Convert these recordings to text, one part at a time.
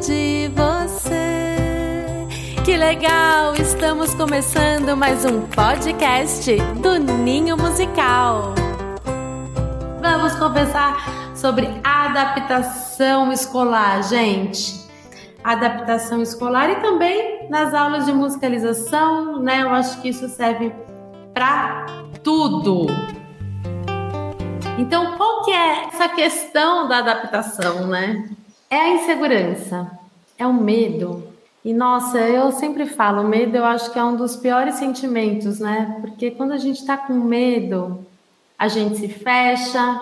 de você. Que legal! Estamos começando mais um podcast do Ninho Musical. Vamos conversar sobre adaptação escolar, gente. Adaptação escolar e também nas aulas de musicalização, né? Eu acho que isso serve para tudo. Então, qual que é essa questão da adaptação, né? É a insegurança, é o medo. E nossa, eu sempre falo, medo eu acho que é um dos piores sentimentos, né? Porque quando a gente tá com medo, a gente se fecha,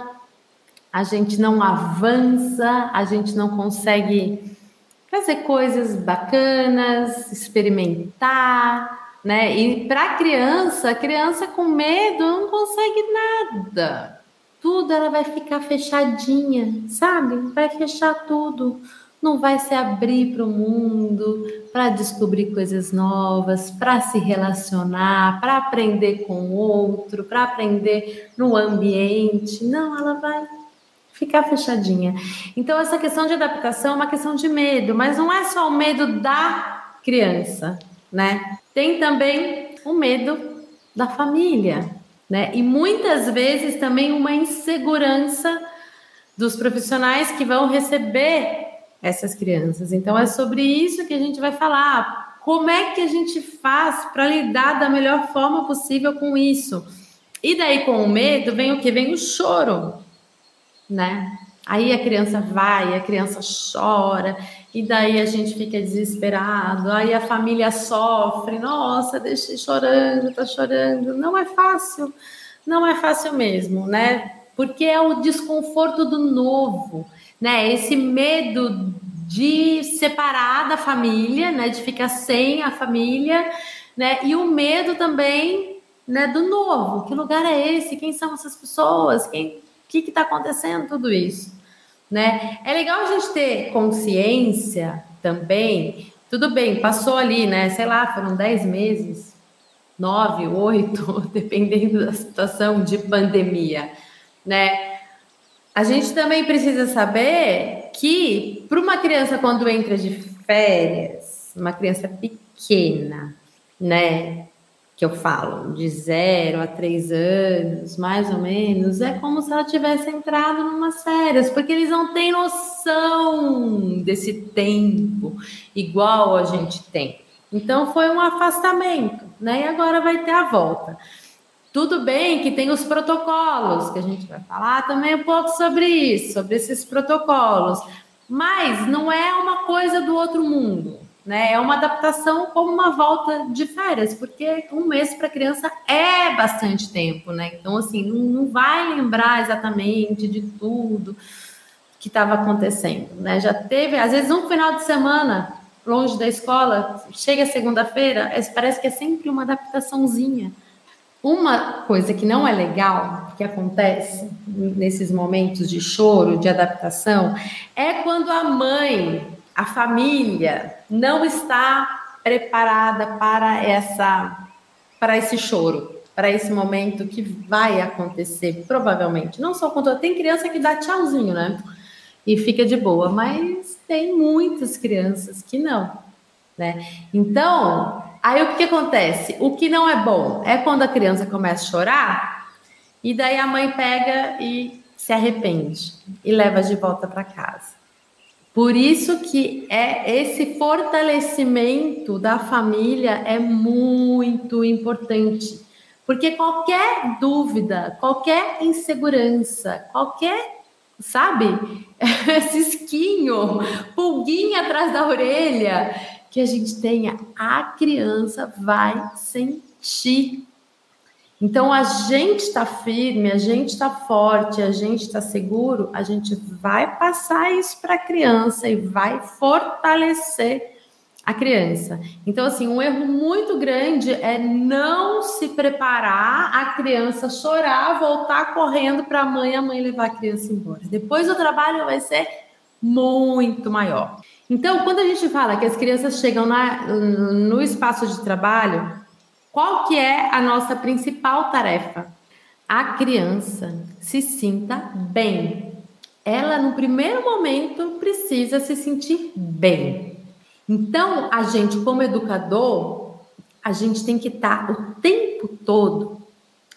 a gente não avança, a gente não consegue fazer coisas bacanas, experimentar, né? E para criança, criança com medo não consegue nada tudo ela vai ficar fechadinha, sabe? Vai fechar tudo. Não vai se abrir para o mundo, para descobrir coisas novas, para se relacionar, para aprender com o outro, para aprender no ambiente. Não, ela vai ficar fechadinha. Então, essa questão de adaptação é uma questão de medo, mas não é só o medo da criança, né? Tem também o medo da família, né? E muitas vezes também uma insegurança dos profissionais que vão receber essas crianças. Então é sobre isso que a gente vai falar. Como é que a gente faz para lidar da melhor forma possível com isso? E daí com o medo vem o que? Vem o choro, né? Aí a criança vai, a criança chora, e daí a gente fica desesperado, aí a família sofre, nossa, deixei chorando, tá chorando. Não é fácil, não é fácil mesmo, né? Porque é o desconforto do novo, né? Esse medo de separar da família, né? De ficar sem a família, né? E o medo também, né? Do novo. Que lugar é esse? Quem são essas pessoas? Quem? O que está acontecendo tudo isso? Né? É legal a gente ter consciência também. Tudo bem, passou ali, né? Sei lá, foram 10 meses, 9, 8, dependendo da situação de pandemia, né? A gente também precisa saber que para uma criança quando entra de férias, uma criança pequena, né? Que eu falo, de zero a três anos, mais ou menos, é como se ela tivesse entrado numa férias, porque eles não têm noção desse tempo igual a gente tem. Então foi um afastamento, né? E agora vai ter a volta. Tudo bem que tem os protocolos, que a gente vai falar também um pouco sobre isso, sobre esses protocolos, mas não é uma coisa do outro mundo né? É uma adaptação como uma volta de férias, porque um mês para criança é bastante tempo, né? Então, assim, não, não vai lembrar exatamente de tudo que estava acontecendo, né? Já teve, às vezes, um final de semana longe da escola, chega segunda-feira, é, parece que é sempre uma adaptaçãozinha. Uma coisa que não é legal, que acontece nesses momentos de choro, de adaptação, é quando a mãe a família não está preparada para essa para esse choro, para esse momento que vai acontecer, provavelmente. Não só quando tem criança que dá tchauzinho, né? E fica de boa, mas tem muitas crianças que não, né? Então, aí o que, que acontece? O que não é bom é quando a criança começa a chorar e daí a mãe pega e se arrepende e leva de volta para casa. Por isso que é esse fortalecimento da família é muito importante. Porque qualquer dúvida, qualquer insegurança, qualquer, sabe, cisquinho, pulguinha atrás da orelha que a gente tenha, a criança vai sentir então, a gente está firme, a gente está forte, a gente está seguro, a gente vai passar isso para a criança e vai fortalecer a criança. Então, assim, um erro muito grande é não se preparar, a criança chorar, voltar correndo para a mãe, a mãe levar a criança embora. Depois o trabalho vai ser muito maior. Então, quando a gente fala que as crianças chegam na, no espaço de trabalho, qual que é a nossa principal tarefa? A criança se sinta bem. ela no primeiro momento precisa se sentir bem. Então, a gente como educador, a gente tem que estar o tempo todo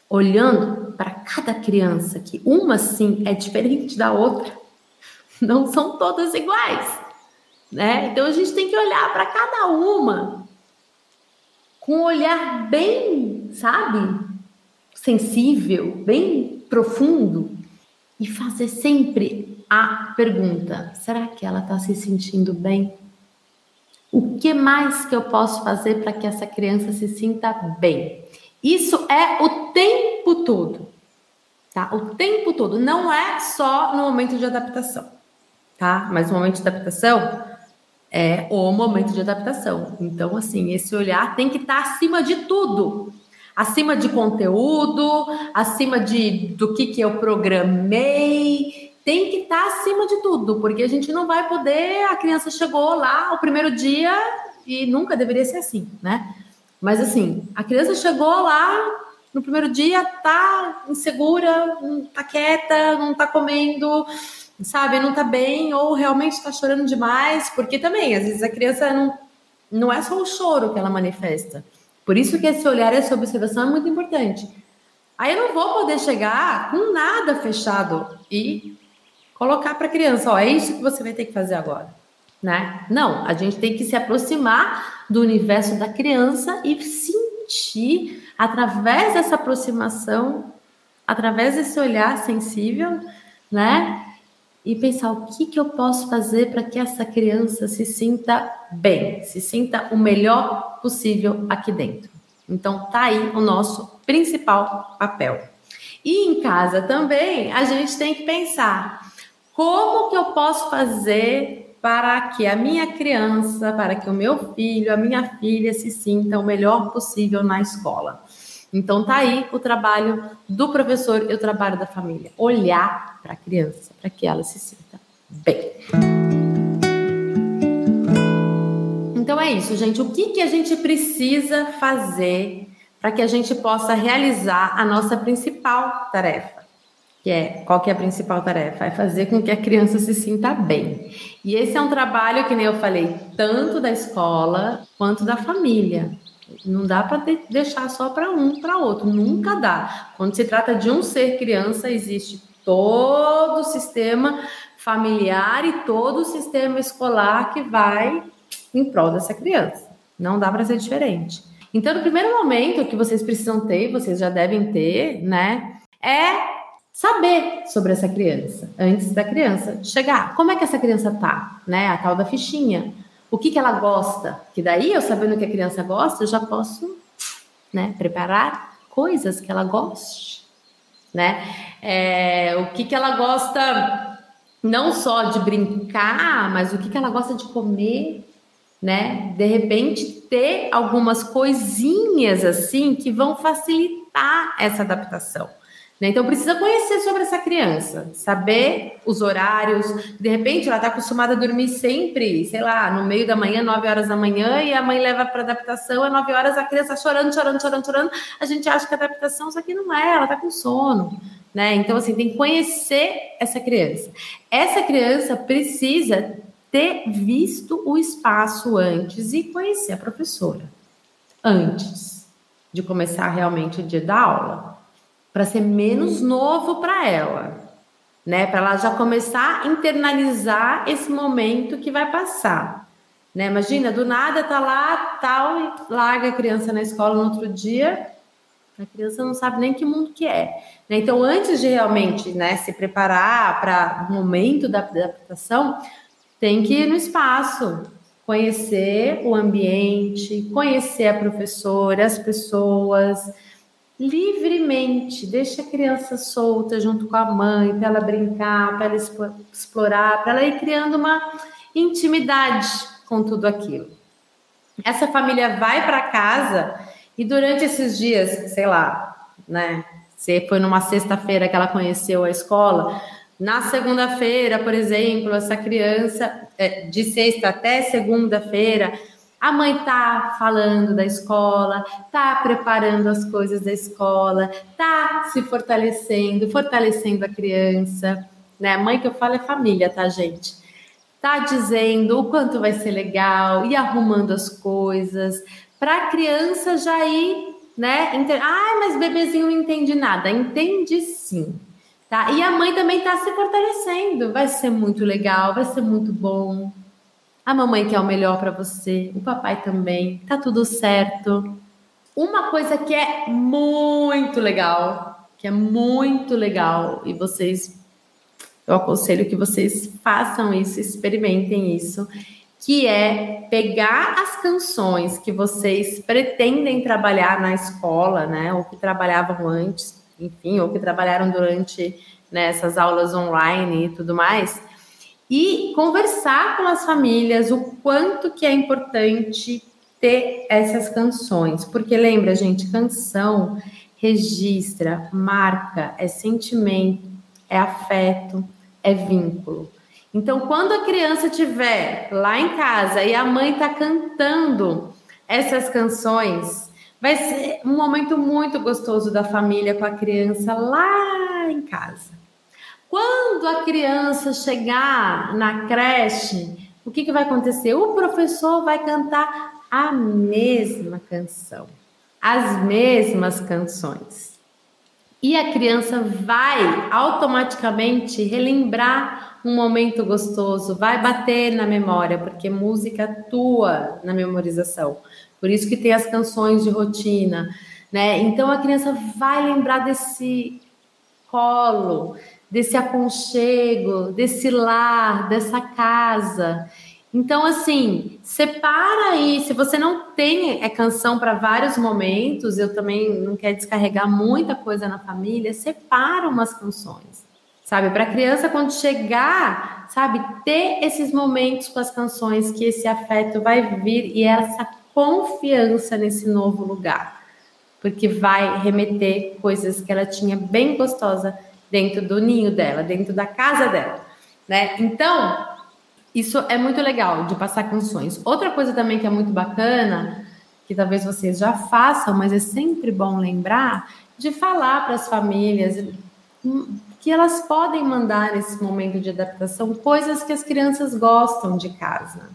olhando para cada criança, que uma sim é diferente da outra. Não são todas iguais, né? Então a gente tem que olhar para cada uma com um olhar bem, sabe? Sensível, bem profundo e fazer sempre a pergunta: será que ela está se sentindo bem? O que mais que eu posso fazer para que essa criança se sinta bem? Isso é o tempo todo, tá? O tempo todo, não é só no momento de adaptação, tá? Mas o momento de adaptação é o momento de adaptação. Então, assim, esse olhar tem que estar tá acima de tudo, acima de conteúdo, acima de do que que eu programei, tem que estar tá acima de tudo, porque a gente não vai poder, a criança chegou lá o primeiro dia e nunca deveria ser assim, né? Mas assim, a criança chegou lá no primeiro dia, tá insegura, tá quieta, não tá comendo, sabe, não tá bem, ou realmente tá chorando demais, porque também, às vezes a criança não, não é só o choro que ela manifesta. Por isso que esse olhar, essa observação é muito importante. Aí eu não vou poder chegar com nada fechado e colocar para a criança, ó, é isso que você vai ter que fazer agora né? Não, a gente tem que se aproximar do universo da criança e sentir através dessa aproximação, através desse olhar sensível, né? E pensar o que, que eu posso fazer para que essa criança se sinta bem, se sinta o melhor possível aqui dentro. Então, tá aí o nosso principal papel. E em casa também, a gente tem que pensar como que eu posso fazer para que a minha criança, para que o meu filho, a minha filha se sinta o melhor possível na escola. Então tá aí o trabalho do professor e o trabalho da família, olhar para a criança, para que ela se sinta bem. Então é isso, gente. O que, que a gente precisa fazer para que a gente possa realizar a nossa principal tarefa? que é qual que é a principal tarefa? É fazer com que a criança se sinta bem. E esse é um trabalho que nem eu falei, tanto da escola quanto da família. Não dá para de deixar só para um para outro, nunca dá. Quando se trata de um ser criança, existe todo o sistema familiar e todo o sistema escolar que vai em prol dessa criança. Não dá para ser diferente. Então, no primeiro momento que vocês precisam ter, vocês já devem ter, né, é saber sobre essa criança antes da criança chegar. Como é que essa criança tá, né? A tal da fichinha. O que que ela gosta? Que daí eu sabendo o que a criança gosta, eu já posso, né, preparar coisas que ela goste, né? É, o que que ela gosta não só de brincar, mas o que que ela gosta de comer, né? De repente ter algumas coisinhas assim que vão facilitar essa adaptação. Né? Então, precisa conhecer sobre essa criança, saber os horários. De repente, ela está acostumada a dormir sempre, sei lá, no meio da manhã, 9 horas da manhã, e a mãe leva para adaptação, às 9 horas a criança chorando, chorando, chorando, chorando. A gente acha que a adaptação, só que não é, ela está com sono. Né? Então, assim, tem que conhecer essa criança. Essa criança precisa ter visto o espaço antes e conhecer a professora antes de começar realmente o dia da aula para ser menos novo para ela, né? Para ela já começar a internalizar esse momento que vai passar. Né? Imagina, do nada tá lá, tal, e larga a criança na escola no outro dia, a criança não sabe nem que mundo que é. Né? Então, antes de realmente né, se preparar para o momento da adaptação, tem que ir no espaço, conhecer o ambiente, conhecer a professora, as pessoas, livremente, deixa a criança solta junto com a mãe, para ela brincar, para ela explorar, para ela ir criando uma intimidade com tudo aquilo. Essa família vai para casa e durante esses dias, sei lá, né? Se foi numa sexta-feira que ela conheceu a escola, na segunda-feira, por exemplo, essa criança, é, de sexta até segunda-feira, a mãe tá falando da escola, tá preparando as coisas da escola, tá se fortalecendo, fortalecendo a criança. né? Mãe que eu falo é família, tá, gente? Tá dizendo o quanto vai ser legal e arrumando as coisas para a criança já ir, né? Inter... Ai, mas bebezinho não entende nada. Entende sim. Tá? E a mãe também está se fortalecendo. Vai ser muito legal, vai ser muito bom. A mamãe quer o melhor para você, o papai também. Tá tudo certo. Uma coisa que é muito legal, que é muito legal, e vocês, eu aconselho que vocês façam isso, experimentem isso, que é pegar as canções que vocês pretendem trabalhar na escola, né, ou que trabalhavam antes, enfim, ou que trabalharam durante né, essas aulas online e tudo mais, e conversar com as famílias o quanto que é importante ter essas canções, porque lembra, gente, canção registra, marca, é sentimento, é afeto, é vínculo. Então, quando a criança estiver lá em casa e a mãe está cantando essas canções, vai ser um momento muito gostoso da família com a criança lá em casa. Quando a criança chegar na creche, o que, que vai acontecer? O professor vai cantar a mesma canção, as mesmas canções. E a criança vai automaticamente relembrar um momento gostoso, vai bater na memória, porque música atua na memorização. Por isso que tem as canções de rotina, né? Então a criança vai lembrar desse colo, desse aconchego, desse lar, dessa casa. Então, assim, separa aí. Se você não tem é canção para vários momentos, eu também não quero descarregar muita coisa na família, separa umas canções, sabe? Para a criança, quando chegar, sabe, ter esses momentos com as canções, que esse afeto vai vir e essa confiança nesse novo lugar, porque vai remeter coisas que ela tinha bem gostosa dentro do ninho dela, dentro da casa dela, né? Então, isso é muito legal de passar canções. Outra coisa também que é muito bacana, que talvez vocês já façam, mas é sempre bom lembrar, de falar para as famílias que elas podem mandar nesse momento de adaptação coisas que as crianças gostam de casa,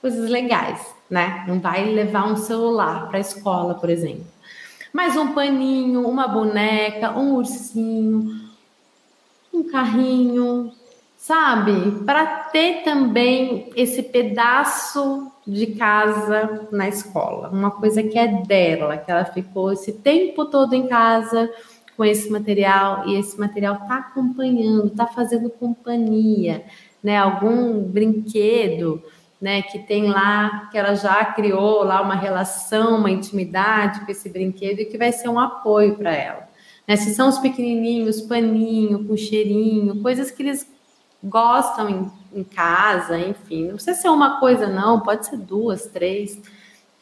coisas legais, né? Não vai levar um celular para a escola, por exemplo. Mas um paninho, uma boneca, um ursinho, um carrinho, sabe? Para ter também esse pedaço de casa na escola, uma coisa que é dela, que ela ficou esse tempo todo em casa com esse material e esse material tá acompanhando, tá fazendo companhia, né? Algum brinquedo, né, que tem lá, que ela já criou lá uma relação, uma intimidade com esse brinquedo e que vai ser um apoio para ela. Né? Se são os pequenininhos, paninho, com cheirinho, coisas que eles gostam em, em casa, enfim. Não precisa ser uma coisa, não, pode ser duas, três.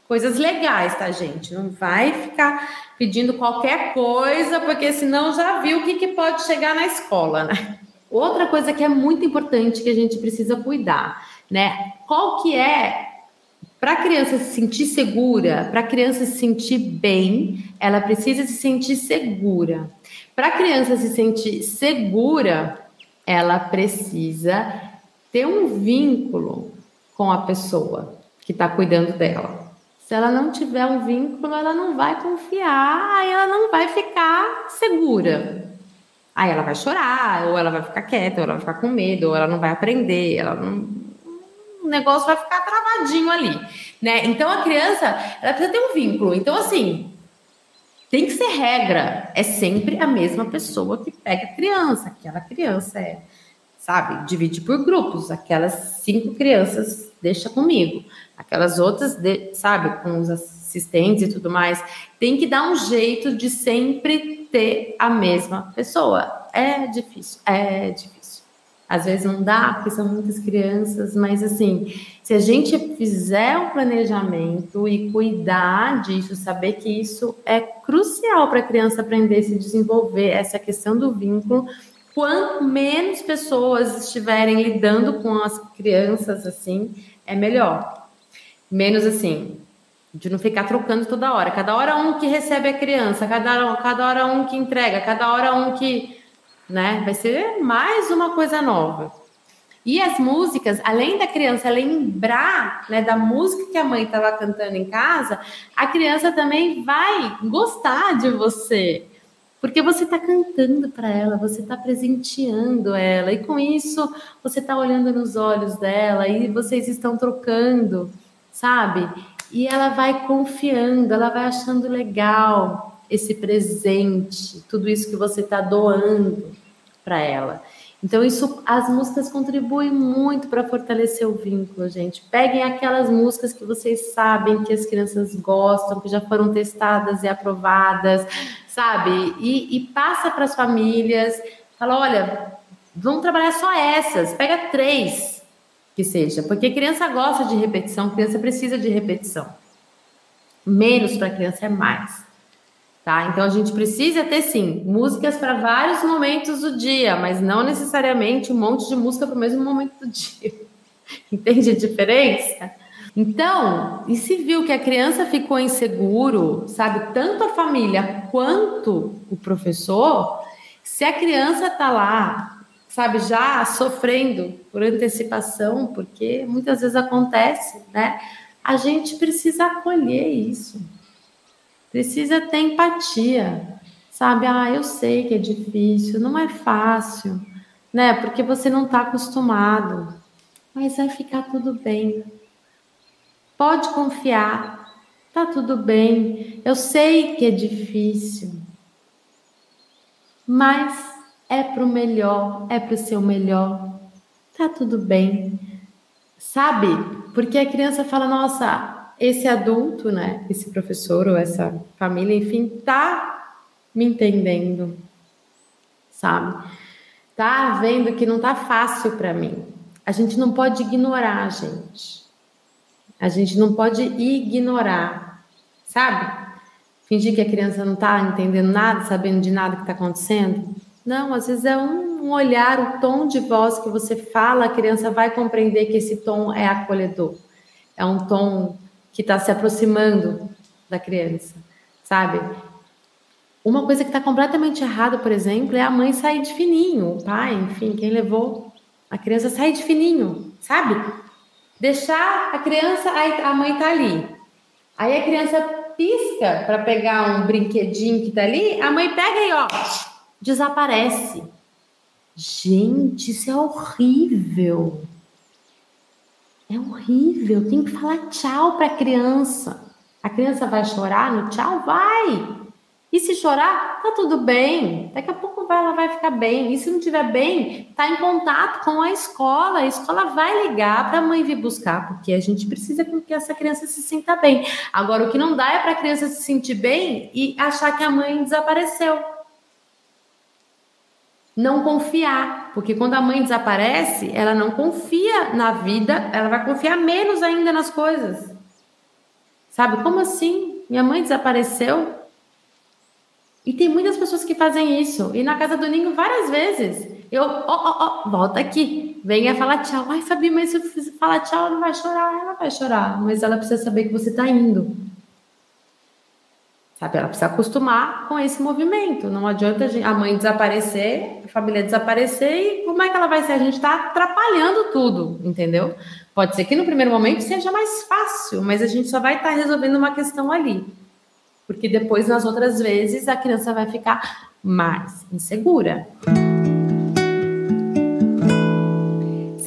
Coisas legais, tá, gente? Não vai ficar pedindo qualquer coisa, porque senão já viu o que, que pode chegar na escola, né? Outra coisa que é muito importante que a gente precisa cuidar, né? Qual que é para a criança se sentir segura, para a criança se sentir bem, ela precisa se sentir segura. Para a criança se sentir segura, ela precisa ter um vínculo com a pessoa que está cuidando dela. Se ela não tiver um vínculo, ela não vai confiar, ela não vai ficar segura. Aí ela vai chorar, ou ela vai ficar quieta, ou ela vai ficar com medo, ou ela não vai aprender, ela não... o negócio vai ficar travadinho ali, né? Então a criança, ela precisa ter um vínculo. Então assim, tem que ser regra. É sempre a mesma pessoa que pega a criança. Aquela criança é, sabe, divide por grupos. Aquelas cinco crianças deixa comigo. Aquelas outras, de, sabe, com os assistentes e tudo mais. Tem que dar um jeito de sempre ter a mesma pessoa. É difícil, é difícil. Às vezes não dá, porque são muitas crianças, mas assim, se a gente fizer um planejamento e cuidar disso, saber que isso é crucial para a criança aprender a se desenvolver, essa questão do vínculo, quanto menos pessoas estiverem lidando com as crianças assim, é melhor. Menos assim, de não ficar trocando toda hora. Cada hora um que recebe a criança, cada, cada hora um que entrega, cada hora um que né? Vai ser mais uma coisa nova. E as músicas, além da criança lembrar né, da música que a mãe estava cantando em casa, a criança também vai gostar de você. Porque você está cantando para ela, você está presenteando ela, e com isso você está olhando nos olhos dela e vocês estão trocando, sabe? E ela vai confiando, ela vai achando legal esse presente, tudo isso que você está doando para ela. Então, isso, as músicas contribuem muito para fortalecer o vínculo, gente. Peguem aquelas músicas que vocês sabem que as crianças gostam, que já foram testadas e aprovadas, sabe? E, e passa para as famílias. Fala, olha, vamos trabalhar só essas. Pega três, que seja. Porque criança gosta de repetição, criança precisa de repetição. Menos para criança é mais. Tá? Então a gente precisa ter sim músicas para vários momentos do dia, mas não necessariamente um monte de música para o mesmo momento do dia. Entende a diferença? Então, e se viu que a criança ficou inseguro, sabe, tanto a família quanto o professor, se a criança tá lá, sabe, já sofrendo por antecipação, porque muitas vezes acontece, né? A gente precisa acolher isso. Precisa ter empatia, sabe? Ah, eu sei que é difícil, não é fácil, né? Porque você não está acostumado, mas vai ficar tudo bem. Pode confiar, tá tudo bem. Eu sei que é difícil, mas é para o melhor, é para o seu melhor. Tá tudo bem, sabe? Porque a criança fala: Nossa, esse adulto, né, esse professor ou essa família, enfim, tá me entendendo, sabe? Tá vendo que não tá fácil para mim. A gente não pode ignorar, gente. A gente não pode ignorar, sabe? Fingir que a criança não tá entendendo nada, sabendo de nada que tá acontecendo. Não, às vezes é um olhar, o tom de voz que você fala, a criança vai compreender que esse tom é acolhedor. É um tom que está se aproximando da criança, sabe? Uma coisa que está completamente errada, por exemplo, é a mãe sair de fininho, o pai, enfim, quem levou a criança sair de fininho, sabe? Deixar a criança, a mãe tá ali. Aí a criança pisca para pegar um brinquedinho que tá ali, a mãe pega e ó, desaparece. Gente, isso é horrível. É horrível, tem que falar tchau para a criança. A criança vai chorar no tchau? Vai! E se chorar, tá tudo bem. Daqui a pouco vai, ela vai ficar bem. E se não estiver bem, tá em contato com a escola. A escola vai ligar para a mãe vir buscar, porque a gente precisa que essa criança se sinta bem. Agora, o que não dá é para a criança se sentir bem e achar que a mãe desapareceu não confiar, porque quando a mãe desaparece, ela não confia na vida, ela vai confiar menos ainda nas coisas. Sabe? Como assim? Minha mãe desapareceu? E tem muitas pessoas que fazem isso. E na casa do Ninho, várias vezes. Eu, ó, ó, ó, volta aqui. Venha falar tchau. Ai, Fabi, mas se eu falar tchau, ela não vai chorar. Ela vai chorar. Mas ela precisa saber que você está indo. Sabe? Ela precisa acostumar com esse movimento. Não adianta a mãe desaparecer, a família desaparecer e como é que ela vai ser? A gente está atrapalhando tudo, entendeu? Pode ser que no primeiro momento seja mais fácil, mas a gente só vai estar tá resolvendo uma questão ali. Porque depois, nas outras vezes, a criança vai ficar mais insegura.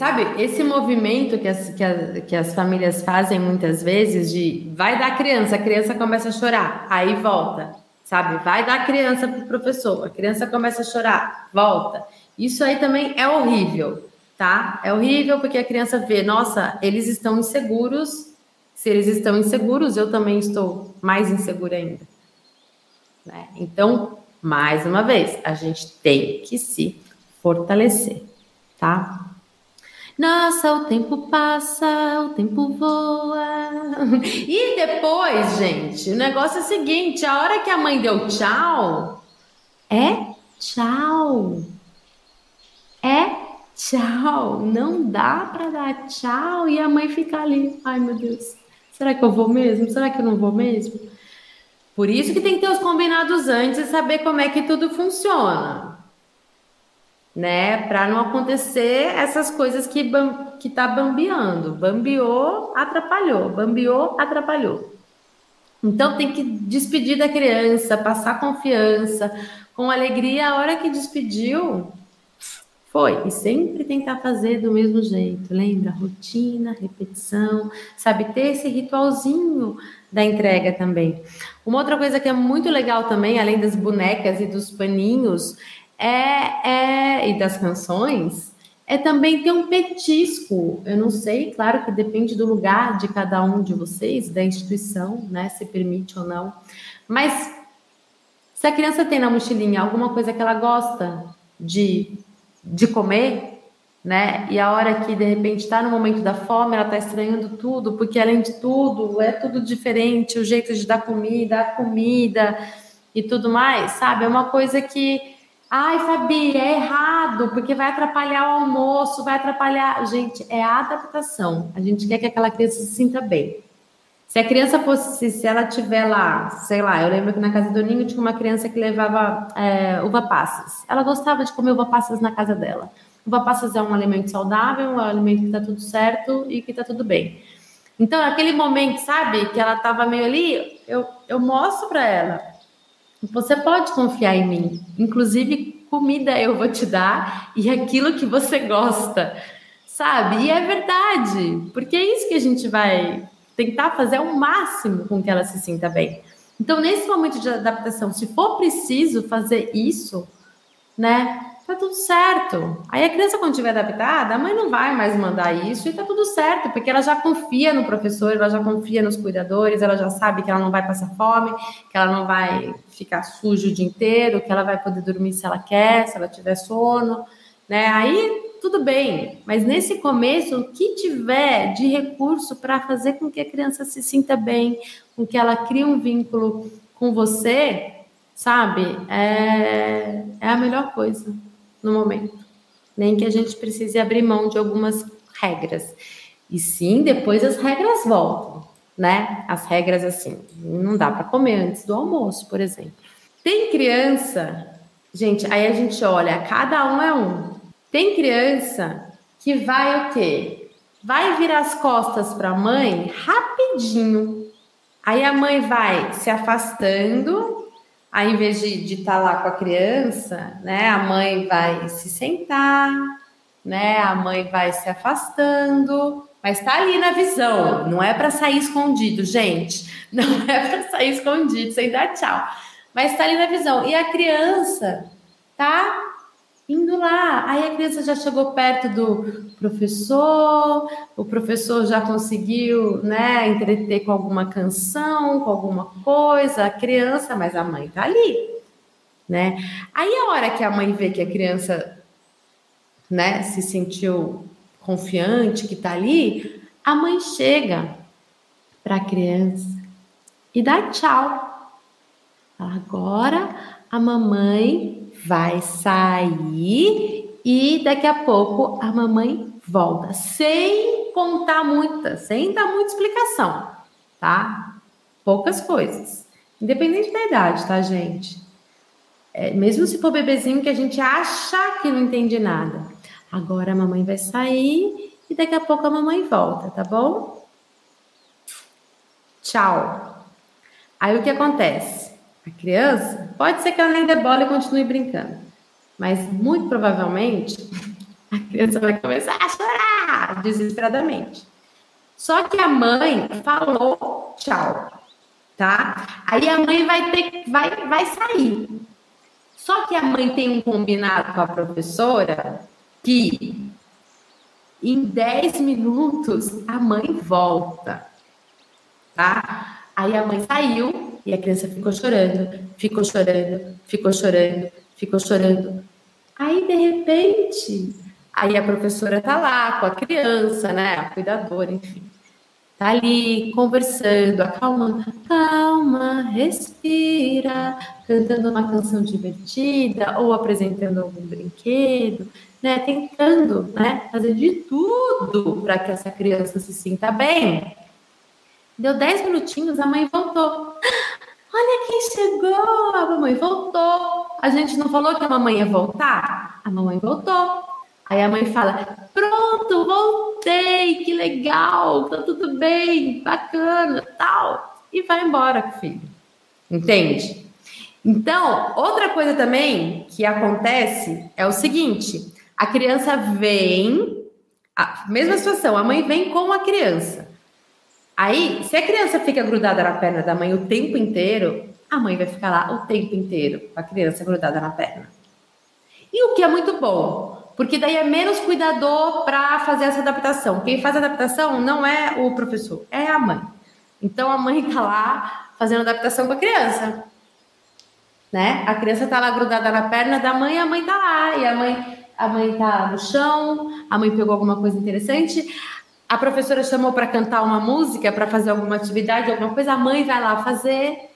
Sabe, esse movimento que as, que, a, que as famílias fazem muitas vezes de vai dar criança, a criança começa a chorar, aí volta, sabe? Vai dar criança para o professor, a criança começa a chorar, volta. Isso aí também é horrível, tá? É horrível porque a criança vê, nossa, eles estão inseguros. Se eles estão inseguros, eu também estou mais insegura ainda. Né? Então, mais uma vez, a gente tem que se fortalecer, tá? Nossa, o tempo passa, o tempo voa. E depois, gente, o negócio é o seguinte: a hora que a mãe deu tchau, é tchau. É tchau. Não dá para dar tchau e a mãe ficar ali. Ai, meu Deus, será que eu vou mesmo? Será que eu não vou mesmo? Por isso que tem que ter os combinados antes e saber como é que tudo funciona. Né? Para não acontecer essas coisas que que tá bambeando. Bambiou, atrapalhou. Bambiou, atrapalhou. Então tem que despedir da criança, passar confiança, com alegria. A hora que despediu, foi. E sempre tentar fazer do mesmo jeito. Lembra? Rotina, repetição, sabe? Ter esse ritualzinho da entrega também. Uma outra coisa que é muito legal também, além das bonecas e dos paninhos, é, é e das canções, é também ter um petisco. Eu não sei, claro que depende do lugar de cada um de vocês, da instituição, né? Se permite ou não. Mas se a criança tem na mochilinha alguma coisa que ela gosta de de comer, né? E a hora que de repente está no momento da fome, ela está estranhando tudo, porque além de tudo, é tudo diferente, o jeito de dar comida, a comida e tudo mais, sabe? É uma coisa que, ai, Fabi, é errado, porque vai atrapalhar o almoço, vai atrapalhar. Gente, é a adaptação. A gente quer que aquela criança se sinta bem. Se a criança fosse, se ela tiver lá, sei lá, eu lembro que na casa do Ninho tinha uma criança que levava é, uva passas. Ela gostava de comer uva passas na casa dela. Uva passas é um alimento saudável, é um alimento que tá tudo certo e que tá tudo bem. Então, naquele momento, sabe, que ela tava meio ali, eu, eu mostro para ela. Você pode confiar em mim. Inclusive, comida eu vou te dar e aquilo que você gosta, sabe? E é verdade, porque é isso que a gente vai tentar fazer o máximo com que ela se sinta bem. Então, nesse momento de adaptação, se for preciso fazer isso, né, tá tudo certo. Aí a criança, quando estiver adaptada, a mãe não vai mais mandar isso e tá tudo certo, porque ela já confia no professor, ela já confia nos cuidadores, ela já sabe que ela não vai passar fome, que ela não vai ficar sujo o dia inteiro, que ela vai poder dormir se ela quer, se ela tiver sono, né? Aí tudo bem, mas nesse começo, o que tiver de recurso para fazer com que a criança se sinta bem, com que ela crie um vínculo com você, sabe, é, é a melhor coisa no momento. Nem que a gente precise abrir mão de algumas regras. E sim, depois as regras voltam, né? As regras assim, não dá para comer antes do almoço, por exemplo. Tem criança, gente, aí a gente olha, cada um é um. Tem criança que vai o quê? Vai virar as costas para a mãe rapidinho. Aí a mãe vai se afastando, ao invés de estar tá lá com a criança, né? A mãe vai se sentar, né? A mãe vai se afastando, mas está ali na visão. Não é para sair escondido, gente. Não é para sair escondido sem dar tchau. Mas está ali na visão. E a criança tá indo lá. Aí a criança já chegou perto do professor, o professor já conseguiu, né, entreter com alguma canção, com alguma coisa, a criança, mas a mãe tá ali, né? Aí a hora que a mãe vê que a criança, né, se sentiu confiante que tá ali, a mãe chega para a criança e dá tchau. Agora a mamãe vai sair e daqui a pouco a mamãe volta, sem contar muita, sem dar muita explicação, tá? Poucas coisas, independente da idade, tá, gente? É, mesmo se for bebezinho que a gente acha que não entende nada. Agora a mamãe vai sair e daqui a pouco a mamãe volta, tá bom? Tchau. Aí o que acontece? A criança, pode ser que ela dê bola e continue brincando, mas muito provavelmente a criança vai começar a chorar desesperadamente. Só que a mãe falou tchau, tá? Aí a mãe vai ter, vai, vai sair. Só que a mãe tem um combinado com a professora que em 10 minutos a mãe volta, tá? Aí a mãe saiu, e a criança ficou chorando, ficou chorando, ficou chorando, ficou chorando. Aí, de repente, aí a professora tá lá com a criança, né? A cuidadora, enfim. Tá ali conversando, acalmando. Calma, respira, cantando uma canção divertida ou apresentando algum brinquedo, né? Tentando, né? Fazer de tudo para que essa criança se sinta bem. Deu dez minutinhos, a mãe voltou. Olha quem chegou! A mamãe voltou. A gente não falou que a mamãe ia voltar? A mamãe voltou. Aí a mãe fala: Pronto, voltei, que legal, tá tudo bem, bacana, tal. E vai embora com o filho. Entende? Então, outra coisa também que acontece é o seguinte: a criança vem, a mesma situação, a mãe vem com a criança. Aí, se a criança fica grudada na perna da mãe o tempo inteiro, a mãe vai ficar lá o tempo inteiro com a criança grudada na perna. E o que é muito bom, porque daí é menos cuidador para fazer essa adaptação. Quem faz a adaptação não é o professor, é a mãe. Então a mãe está lá fazendo adaptação com a criança né? A criança tá lá grudada na perna da mãe, a mãe tá lá, e a mãe, a mãe tá no chão, a mãe pegou alguma coisa interessante, a professora chamou para cantar uma música, para fazer alguma atividade, alguma coisa, a mãe vai lá fazer,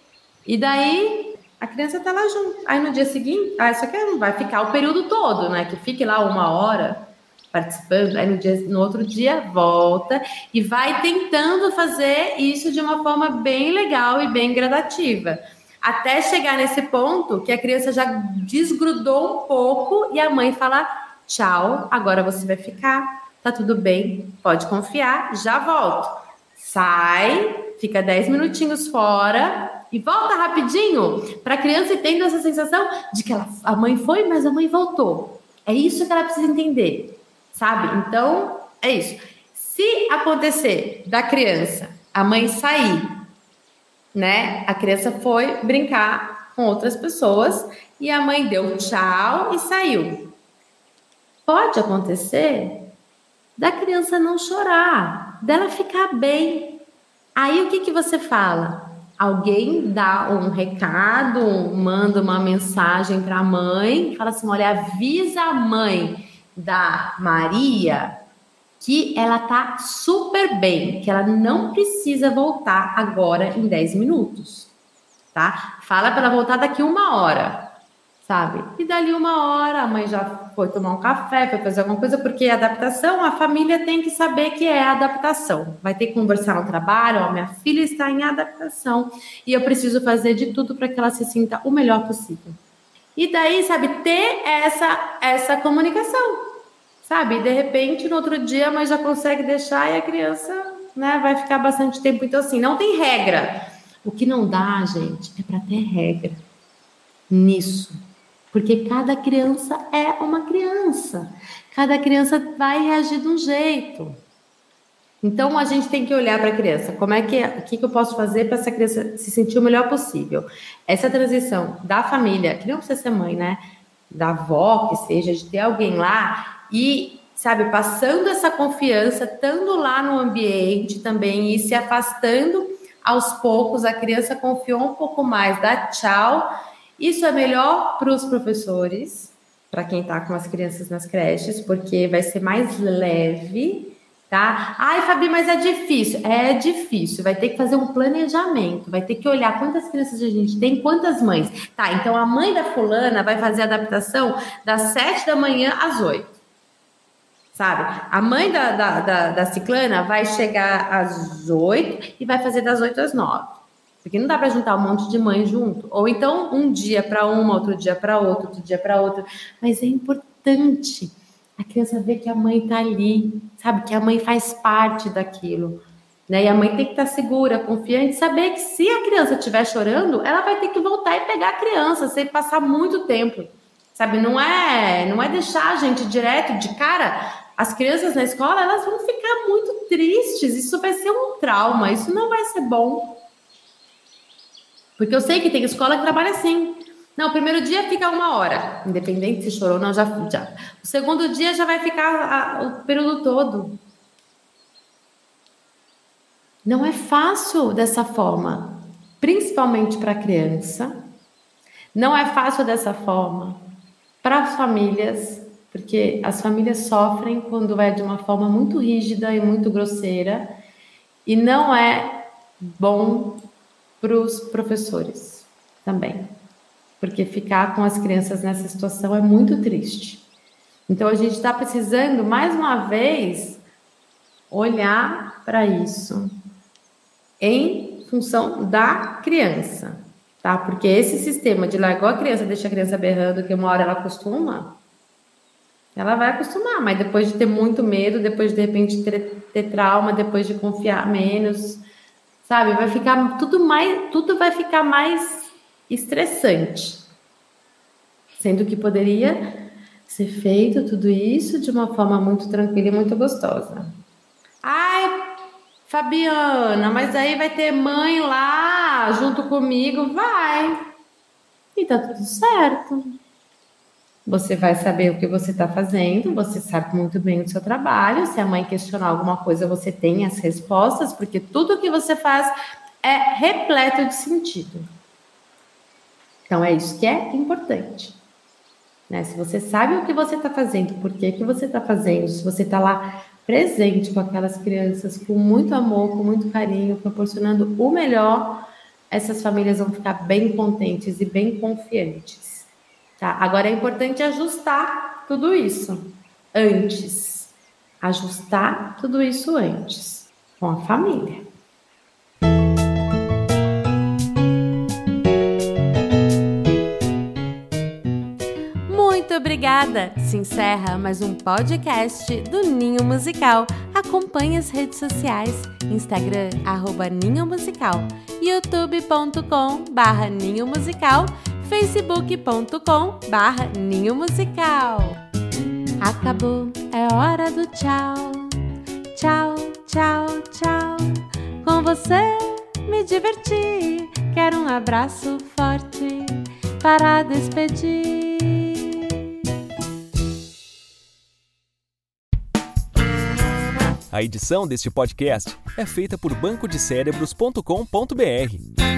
e daí a criança tá lá junto. Aí no dia seguinte, ah, isso aqui não vai ficar o período todo, né? Que fique lá uma hora participando, aí no, dia, no outro dia volta e vai tentando fazer isso de uma forma bem legal e bem gradativa até chegar nesse ponto que a criança já desgrudou um pouco e a mãe fala: tchau, agora você vai ficar, tá tudo bem, pode confiar, já volto. Sai, fica 10 minutinhos fora e volta rapidinho para a criança tendo essa sensação de que ela, a mãe foi, mas a mãe voltou. É isso que ela precisa entender, sabe? Então, é isso. Se acontecer da criança, a mãe sair né? A criança foi brincar com outras pessoas e a mãe deu tchau e saiu. Pode acontecer da criança não chorar, dela ficar bem. Aí o que, que você fala? Alguém dá um recado, manda uma mensagem para a mãe, fala assim: olha, avisa a mãe da Maria que ela tá super bem, que ela não precisa voltar agora em 10 minutos, tá? Fala para ela voltar daqui uma hora, sabe? E dali uma hora a mãe já foi tomar um café, foi fazer alguma coisa, porque adaptação, a família tem que saber que é adaptação. Vai ter que conversar no trabalho, ó, minha filha está em adaptação e eu preciso fazer de tudo para que ela se sinta o melhor possível. E daí, sabe, ter essa essa comunicação sabe? E de repente, no outro dia, mãe já consegue deixar e a criança né, vai ficar bastante tempo. Então, assim, não tem regra. O que não dá, gente, é para ter regra nisso. Porque cada criança é uma criança. Cada criança vai reagir de um jeito. Então a gente tem que olhar para a criança. Como é que, o que, que eu posso fazer para essa criança se sentir o melhor possível? Essa transição da família, que não precisa ser mãe, né? Da avó, que seja, de ter alguém lá e, sabe, passando essa confiança, estando lá no ambiente também e se afastando aos poucos, a criança confiou um pouco mais, dá tchau. Isso é melhor para os professores, para quem está com as crianças nas creches, porque vai ser mais leve, tá? Ai, Fabi, mas é difícil. É difícil, vai ter que fazer um planejamento, vai ter que olhar quantas crianças a gente tem, quantas mães. Tá, então a mãe da fulana vai fazer a adaptação das sete da manhã às oito sabe? A mãe da, da, da, da ciclana vai chegar às oito e vai fazer das oito às nove. Porque não dá para juntar um monte de mães junto. Ou então, um dia para uma, outro dia para outro, outro dia para outra. Mas é importante a criança ver que a mãe está ali, sabe? Que a mãe faz parte daquilo. Né? E a mãe tem que estar tá segura, confiante, saber que se a criança estiver chorando, ela vai ter que voltar e pegar a criança, sem passar muito tempo. Sabe, não é, não é deixar a gente direto de cara as crianças na escola elas vão ficar muito tristes. Isso vai ser um trauma. Isso não vai ser bom. Porque eu sei que tem escola que trabalha assim. Não, o primeiro dia fica uma hora, independente se chorou ou não, já, já. O segundo dia já vai ficar a, o período todo. Não é fácil dessa forma, principalmente para a criança. Não é fácil dessa forma para as famílias porque as famílias sofrem quando é de uma forma muito rígida e muito grosseira, e não é bom para os professores também, porque ficar com as crianças nessa situação é muito triste. Então a gente está precisando, mais uma vez, olhar para isso em função da criança, tá? Porque esse sistema de largar a criança, deixa a criança berrando, que uma hora ela acostuma, Ela vai acostumar, mas depois de ter muito medo, depois de, de repente ter, ter trauma, depois de confiar menos, sabe? Vai ficar tudo mais, tudo vai ficar mais estressante. Sendo que poderia ser feito tudo isso de uma forma muito tranquila e muito gostosa. Ai, Fabiana, mas aí vai ter mãe lá junto comigo? Vai. E tá tudo certo. Você vai saber o que você está fazendo, você sabe muito bem o seu trabalho. Se a mãe questionar alguma coisa, você tem as respostas, porque tudo que você faz é repleto de sentido. Então é isso que é importante. Né? Se você sabe o que você está fazendo, por que, que você está fazendo, se você está lá presente com aquelas crianças, com muito amor, com muito carinho, proporcionando o melhor, essas famílias vão ficar bem contentes e bem confiantes. Tá? Agora é importante ajustar tudo isso antes. Ajustar tudo isso antes com a família. Muito obrigada! Se encerra mais um podcast do Ninho Musical. Acompanhe as redes sociais, Instagram, arroba Ninho Musical, youtube.com barra Ninho Musical facebook.com barra Ninho Musical. Acabou, é hora do tchau. Tchau, tchau, tchau. Com você me diverti. Quero um abraço forte para despedir. A edição deste podcast é feita por bancodecerebros.com.br.